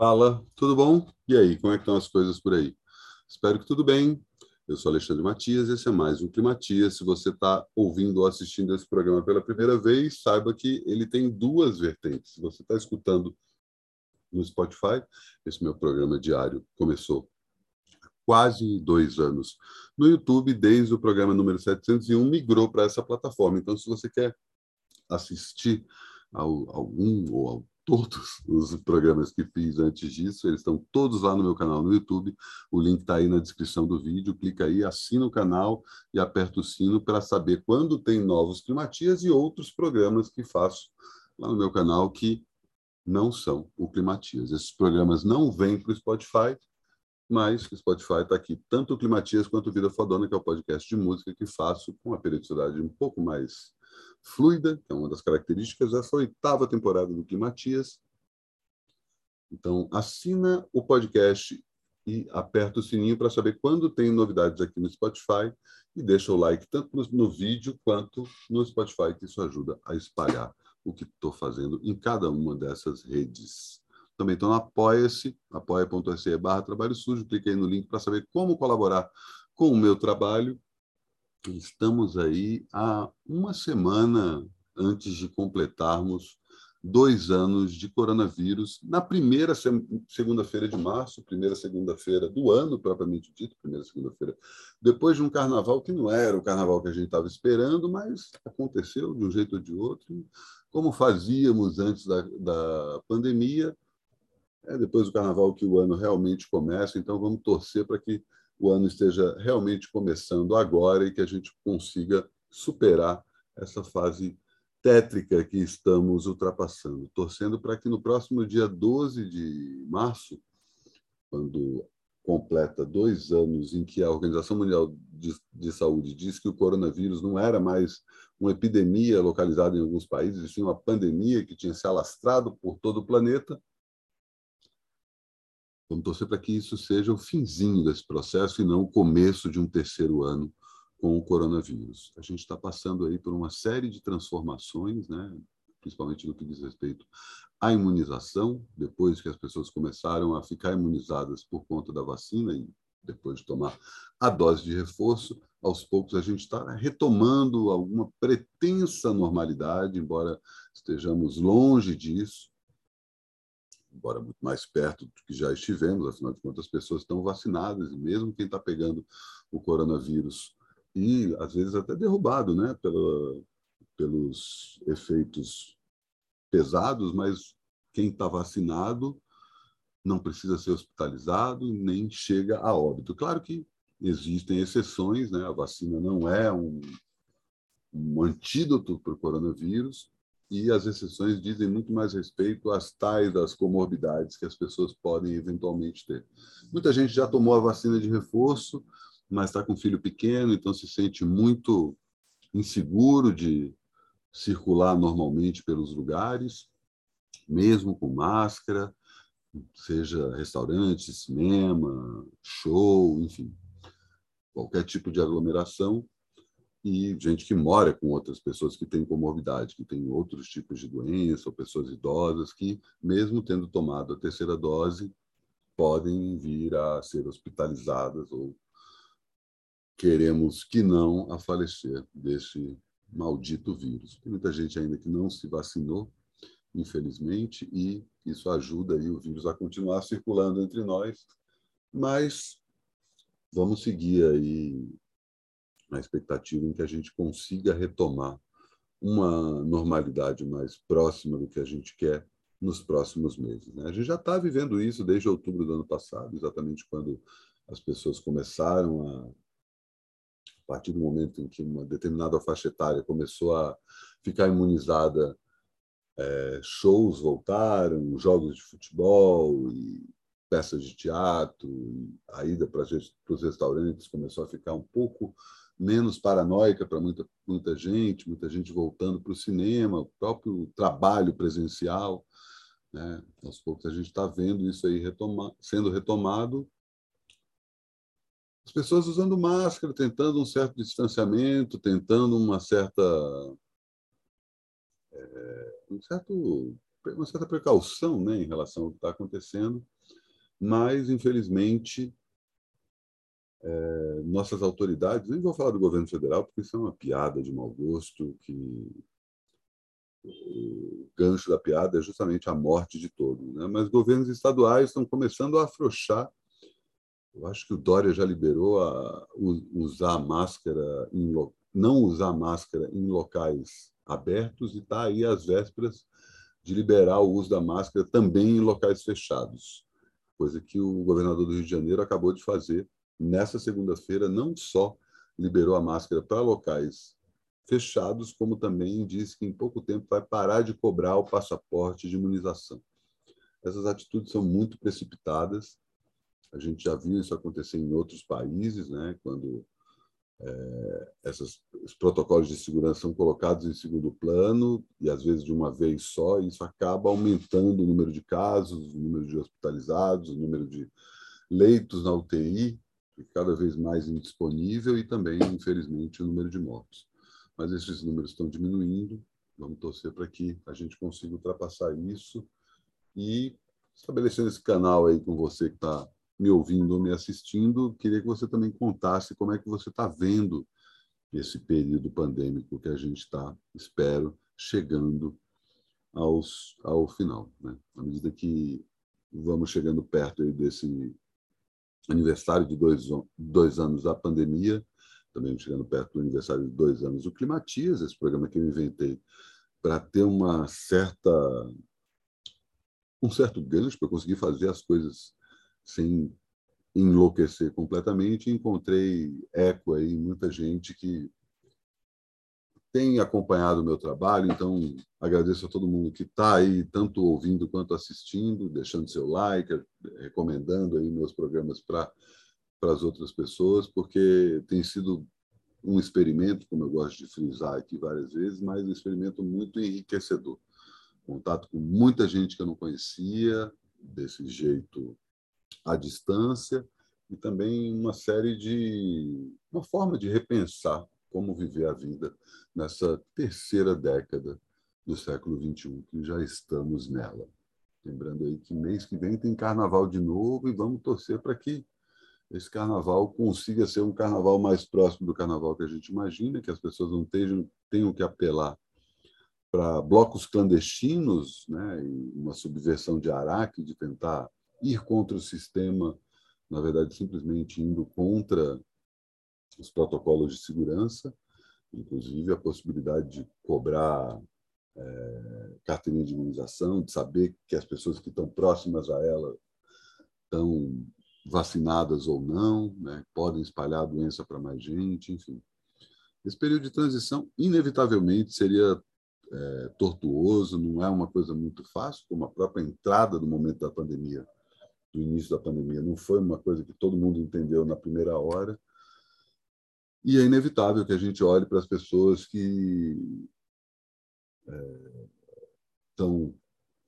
Fala, tudo bom? E aí, como é que estão as coisas por aí? Espero que tudo bem. Eu sou Alexandre Matias, esse é mais um Climatias. Se você está ouvindo ou assistindo esse programa pela primeira vez, saiba que ele tem duas vertentes. Se você está escutando no Spotify, esse meu programa diário começou há quase dois anos. No YouTube, desde o programa número 701, migrou para essa plataforma. Então, se você quer assistir algum ou todos os programas que fiz antes disso, eles estão todos lá no meu canal no YouTube. O link está aí na descrição do vídeo. Clica aí, assina o canal e aperta o sino para saber quando tem novos Climatias e outros programas que faço lá no meu canal que não são o Climatias. Esses programas não vêm para o Spotify, mas o Spotify está aqui, tanto o Climatias quanto o Vida Fodona, que é o podcast de música que faço com uma periodicidade um pouco mais fluida, que é uma das características dessa oitava temporada do Climatias. Então, assina o podcast e aperta o sininho para saber quando tem novidades aqui no Spotify e deixa o like tanto no, no vídeo quanto no Spotify, que isso ajuda a espalhar o que estou fazendo em cada uma dessas redes. Também no Apoia-se, apoia.se barra trabalho sujo, clique aí no link para saber como colaborar com o meu trabalho Estamos aí há uma semana antes de completarmos dois anos de coronavírus, na primeira segunda-feira de março, primeira segunda-feira do ano, propriamente dito, primeira segunda-feira, depois de um carnaval que não era o carnaval que a gente estava esperando, mas aconteceu de um jeito ou de outro, como fazíamos antes da, da pandemia, é depois do carnaval que o ano realmente começa, então vamos torcer para que o ano esteja realmente começando agora e que a gente consiga superar essa fase tétrica que estamos ultrapassando, torcendo para que no próximo dia 12 de março, quando completa dois anos em que a Organização Mundial de, de, Saúde diz que o coronavírus não era mais uma epidemia localizada em alguns países, sim uma pandemia que tinha se alastrado por todo o planeta, Vamos torcer para que isso seja o finzinho desse processo e não o começo de um terceiro ano com o coronavírus. A gente está passando aí por uma série de transformações, né? principalmente no que diz respeito à imunização, depois que as pessoas começaram a ficar imunizadas por conta da vacina e depois de tomar a dose de reforço, aos poucos a gente está retomando alguma pretensa normalidade, embora estejamos longe disso embora muito mais perto do que já estivemos, afinal de contas, as pessoas estão vacinadas, e mesmo quem está pegando o coronavírus, e às vezes até derrubado né, pelos efeitos pesados, mas quem está vacinado não precisa ser hospitalizado nem chega a óbito. Claro que existem exceções, né? a vacina não é um, um antídoto para o coronavírus, e as exceções dizem muito mais respeito às tais das comorbidades que as pessoas podem eventualmente ter. Muita gente já tomou a vacina de reforço, mas está com filho pequeno, então se sente muito inseguro de circular normalmente pelos lugares, mesmo com máscara, seja restaurante, cinema, show, enfim, qualquer tipo de aglomeração e gente que mora com outras pessoas que têm comorbidade, que têm outros tipos de doença, ou pessoas idosas que, mesmo tendo tomado a terceira dose, podem vir a ser hospitalizadas ou queremos que não a falecer desse maldito vírus. Tem muita gente ainda que não se vacinou, infelizmente, e isso ajuda aí o vírus a continuar circulando entre nós, mas vamos seguir aí na expectativa em que a gente consiga retomar uma normalidade mais próxima do que a gente quer nos próximos meses. Né? A gente já está vivendo isso desde outubro do ano passado, exatamente quando as pessoas começaram a, a partir do momento em que uma determinada faixa etária começou a ficar imunizada, é, shows voltaram, jogos de futebol e peças de teatro, a ida para os restaurantes começou a ficar um pouco menos paranoica para muita, muita gente, muita gente voltando para o cinema, o próprio trabalho presencial. Né? Aos poucos a gente está vendo isso aí retoma, sendo retomado. As pessoas usando máscara, tentando um certo distanciamento, tentando uma certa. É, um certo uma certa precaução né, em relação ao que está acontecendo, mas, infelizmente, é, nossas autoridades, nem vou falar do governo federal, porque isso é uma piada de mau gosto, que o gancho da piada é justamente a morte de todos. Né? Mas governos estaduais estão começando a afrouxar. Eu acho que o Dória já liberou a usar máscara, em, não usar máscara em locais abertos e está aí às vésperas de liberar o uso da máscara também em locais fechados, coisa que o governador do Rio de Janeiro acabou de fazer nessa segunda-feira, não só liberou a máscara para locais fechados, como também disse que em pouco tempo vai parar de cobrar o passaporte de imunização. Essas atitudes são muito precipitadas. A gente já viu isso acontecer em outros países, né? quando é, esses protocolos de segurança são colocados em segundo plano e às vezes de uma vez só, e isso acaba aumentando o número de casos, o número de hospitalizados, o número de leitos na UTI, cada vez mais indisponível e também, infelizmente, o número de mortos. Mas esses números estão diminuindo, vamos torcer para que a gente consiga ultrapassar isso e estabelecendo esse canal aí com você que está me ouvindo ou me assistindo, queria que você também contasse como é que você está vendo esse período pandêmico que a gente está, espero, chegando aos, ao final. Né? À medida que vamos chegando perto aí desse aniversário de dois, dois anos da pandemia, também chegando perto do aniversário de dois anos do Climatias, esse programa que eu inventei para ter uma certa um certo gancho para conseguir fazer as coisas sem enlouquecer completamente. Encontrei eco aí, muita gente que tem acompanhado o meu trabalho, então agradeço a todo mundo que está aí, tanto ouvindo quanto assistindo, deixando seu like, recomendando aí meus programas para as outras pessoas, porque tem sido um experimento, como eu gosto de frisar aqui várias vezes, mas um experimento muito enriquecedor. Contato com muita gente que eu não conhecia, desse jeito à distância e também uma série de uma forma de repensar como viver a vida nessa terceira década do século 21 que já estamos nela. Lembrando aí que mês que vem tem carnaval de novo e vamos torcer para que esse carnaval consiga ser um carnaval mais próximo do carnaval que a gente imagina, que as pessoas não tenham, tenham que apelar para blocos clandestinos, né, uma subversão de Araque, de tentar ir contra o sistema, na verdade, simplesmente indo contra os protocolos de segurança, inclusive a possibilidade de cobrar é, carteirinha de imunização, de saber que as pessoas que estão próximas a ela estão vacinadas ou não, né, podem espalhar a doença para mais gente, enfim. Esse período de transição, inevitavelmente, seria é, tortuoso, não é uma coisa muito fácil, como a própria entrada do momento da pandemia do início da pandemia. Não foi uma coisa que todo mundo entendeu na primeira hora. E é inevitável que a gente olhe para as pessoas que é, estão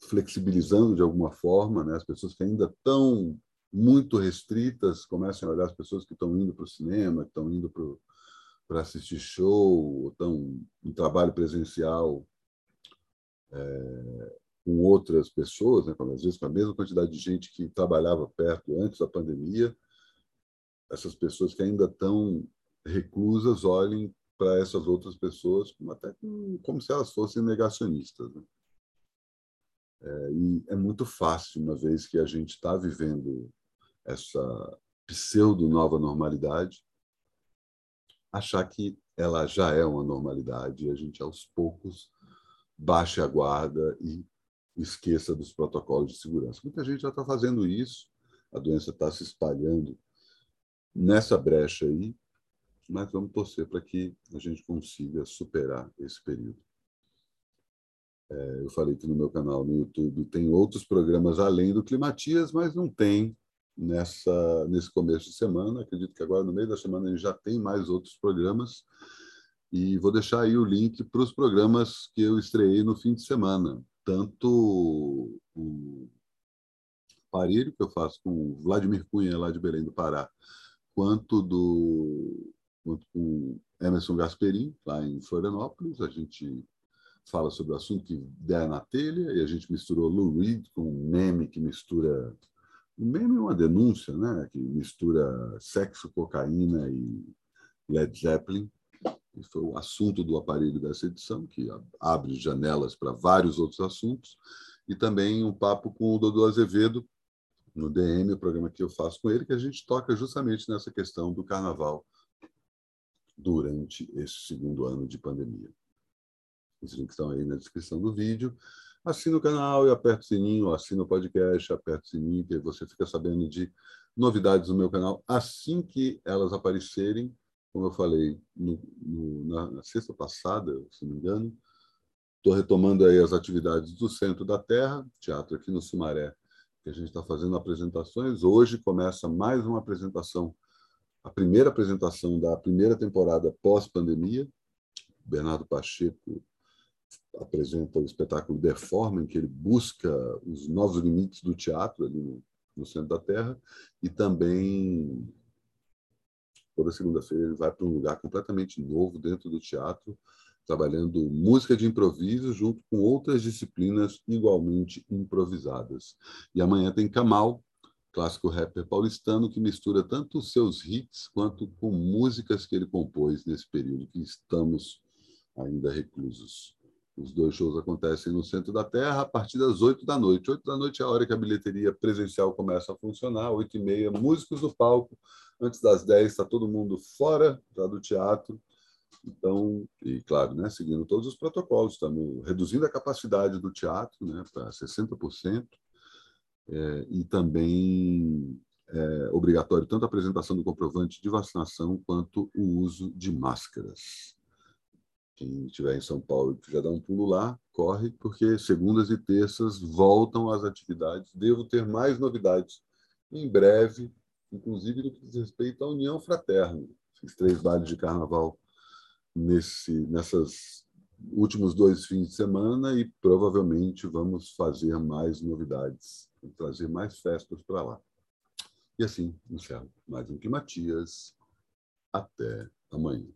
flexibilizando de alguma forma, né? as pessoas que ainda estão muito restritas comecem a olhar as pessoas que estão indo para o cinema, que estão indo para assistir show, estão em trabalho presencial é, com outras pessoas, né, às vezes com a mesma quantidade de gente que trabalhava perto antes da pandemia, essas pessoas que ainda estão reclusas olhem para essas outras pessoas como até como se elas fossem negacionistas. Né? É, e é muito fácil, uma vez que a gente está vivendo essa pseudo nova normalidade, achar que ela já é uma normalidade e a gente aos poucos baixe a guarda e esqueça dos protocolos de segurança. Muita gente já está fazendo isso, a doença está se espalhando nessa brecha aí, mas vamos torcer para que a gente consiga superar esse período. É, eu falei que no meu canal no YouTube tem outros programas além do Climatias, mas não tem nessa nesse começo de semana. Acredito que agora no meio da semana a gente já tem mais outros programas. E vou deixar aí o link para os programas que eu estreiei no fim de semana tanto o Parilho, que eu faço com o Vladimir Cunha, lá de Belém do Pará, quanto do quanto com Emerson Gasperin, lá em Florianópolis. A gente fala sobre o assunto que der na telha, e a gente misturou Lou Reed com um meme que mistura. Um meme é uma denúncia, né? que mistura sexo, cocaína e Led Zeppelin. E foi o assunto do aparelho dessa edição, que abre janelas para vários outros assuntos. E também um papo com o Dodô Azevedo, no DM, o programa que eu faço com ele, que a gente toca justamente nessa questão do carnaval durante esse segundo ano de pandemia. Os links estão aí na descrição do vídeo. Assina o canal e aperta o sininho, assina o podcast, aperta o sininho, que você fica sabendo de novidades no meu canal assim que elas aparecerem. Como eu falei no, no, na, na sexta passada, se não me engano, estou retomando aí as atividades do Centro da Terra, teatro aqui no Sumaré, que a gente está fazendo apresentações. Hoje começa mais uma apresentação, a primeira apresentação da primeira temporada pós-pandemia. Bernardo Pacheco apresenta o espetáculo Deforma, em que ele busca os novos limites do teatro ali no, no centro da Terra, e também toda segunda-feira ele vai para um lugar completamente novo dentro do teatro, trabalhando música de improviso junto com outras disciplinas igualmente improvisadas. E amanhã tem Kamal, clássico rapper paulistano, que mistura tanto os seus hits quanto com músicas que ele compôs nesse período que estamos ainda reclusos. Os dois shows acontecem no centro da Terra a partir das 8 da noite. 8 da noite é a hora que a bilheteria presencial começa a funcionar, 8 e meia, músicos no palco. Antes das 10 está todo mundo fora já do teatro. Então, e claro, né, seguindo todos os protocolos, estamos reduzindo a capacidade do teatro né, para 60%, é, e também é obrigatório tanto a apresentação do comprovante de vacinação quanto o uso de máscaras. Quem estiver em São Paulo já dá um pulo lá, corre, porque segundas e terças voltam às atividades. Devo ter mais novidades em breve, inclusive no que diz respeito à União Fraterna. Fiz três bailes de carnaval nesse, nessas últimos dois fins de semana e provavelmente vamos fazer mais novidades, trazer mais festas para lá. E assim encerro mais um Climatias. Até amanhã.